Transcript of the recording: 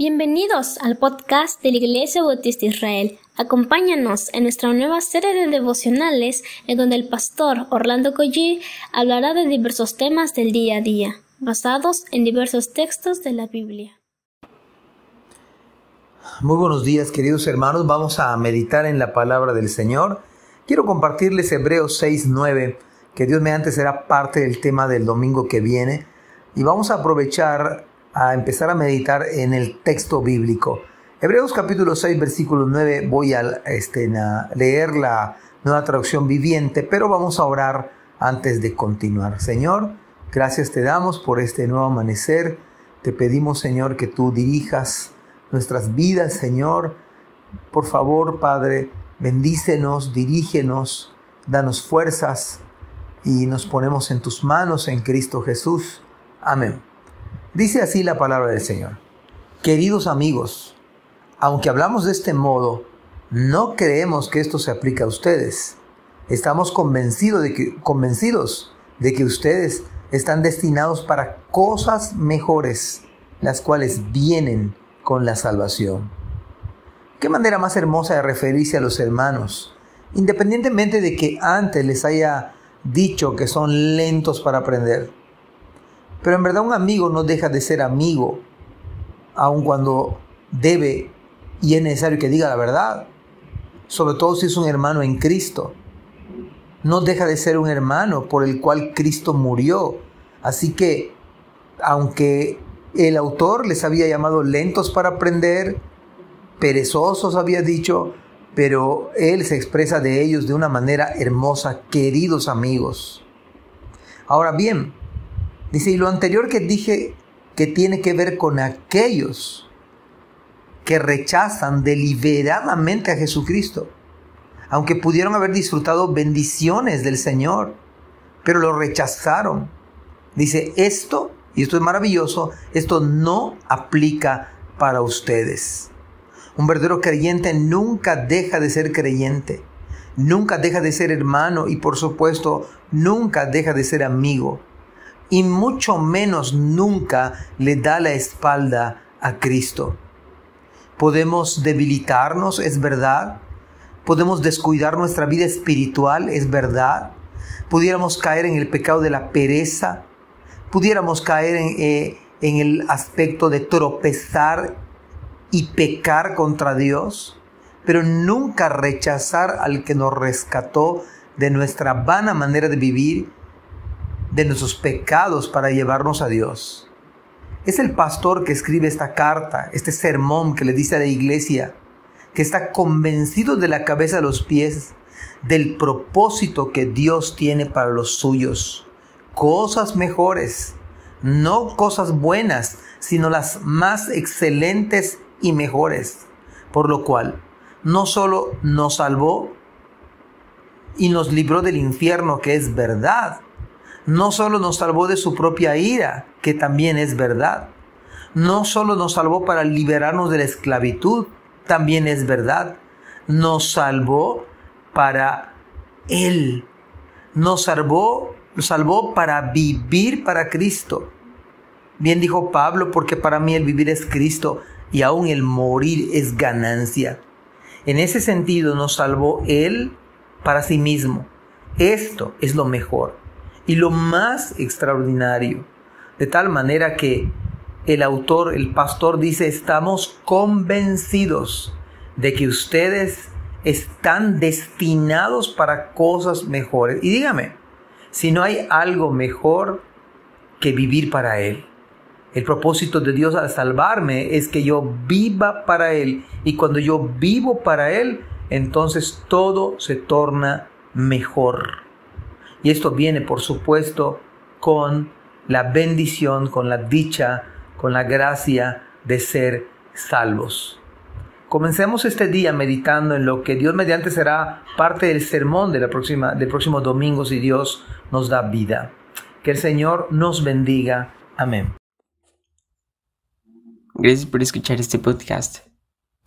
Bienvenidos al podcast de la Iglesia Bautista Israel. Acompáñanos en nuestra nueva serie de devocionales en donde el pastor Orlando Collie hablará de diversos temas del día a día, basados en diversos textos de la Biblia. Muy buenos días queridos hermanos, vamos a meditar en la palabra del Señor. Quiero compartirles Hebreos 6.9, que Dios mediante será parte del tema del domingo que viene. Y vamos a aprovechar a empezar a meditar en el texto bíblico. Hebreos capítulo 6, versículo 9, voy a, este, a leer la nueva traducción viviente, pero vamos a orar antes de continuar. Señor, gracias te damos por este nuevo amanecer. Te pedimos, Señor, que tú dirijas nuestras vidas, Señor. Por favor, Padre, bendícenos, dirígenos, danos fuerzas y nos ponemos en tus manos en Cristo Jesús. Amén. Dice así la palabra del Señor. Queridos amigos, aunque hablamos de este modo, no creemos que esto se aplique a ustedes. Estamos convencidos de que, convencidos de que ustedes están destinados para cosas mejores, las cuales vienen con la salvación. Qué manera más hermosa de referirse a los hermanos, independientemente de que antes les haya dicho que son lentos para aprender. Pero en verdad un amigo no deja de ser amigo, aun cuando debe y es necesario que diga la verdad, sobre todo si es un hermano en Cristo. No deja de ser un hermano por el cual Cristo murió. Así que, aunque el autor les había llamado lentos para aprender, perezosos había dicho, pero él se expresa de ellos de una manera hermosa, queridos amigos. Ahora bien, Dice, y lo anterior que dije que tiene que ver con aquellos que rechazan deliberadamente a Jesucristo, aunque pudieron haber disfrutado bendiciones del Señor, pero lo rechazaron. Dice, esto, y esto es maravilloso, esto no aplica para ustedes. Un verdadero creyente nunca deja de ser creyente, nunca deja de ser hermano y por supuesto nunca deja de ser amigo y mucho menos nunca le da la espalda a Cristo. Podemos debilitarnos, es verdad. Podemos descuidar nuestra vida espiritual, es verdad. Pudiéramos caer en el pecado de la pereza. Pudiéramos caer en, eh, el aspecto de tropezar y pecar contra Dios, pero nunca rechazar al que nos rescató de nuestra vana manera de vivir de nuestros pecados para llevarnos a Dios. Es el pastor que escribe esta carta, este sermón que le dice a la iglesia, que está convencido de la cabeza a los pies del propósito que Dios tiene para los suyos. Cosas mejores, no cosas buenas, sino las más excelentes y mejores. Por lo cual, no solo nos salvó y nos libró del infierno, que es verdad, no solo nos salvó de su propia ira, que también es verdad. No solo nos salvó para liberarnos de la esclavitud, también es verdad. Nos salvó para Él. Nos salvó, salvó para vivir para Cristo. Bien dijo Pablo, porque para mí el vivir es Cristo y aún el morir es ganancia. En ese sentido nos salvó Él para sí mismo. Esto es lo mejor y lo más extraordinario, de tal manera que el autor, el pastor dice, estamos convencidos de que ustedes están destinados para cosas mejores. Y dígame, si no hay algo mejor que vivir para Él. El propósito de Dios al salvarme es que yo viva para Él. Y cuando yo vivo para Él, entonces todo se torna mejor. Y esto viene, por supuesto, con la bendición, con la dicha, con la gracia de ser salvos. Comencemos este día meditando en lo que Dios mediante será parte del sermón de la próxima, del próximo domingo si Dios nos da vida. Que el Señor nos bendiga. Amén. Gracias por escuchar este podcast.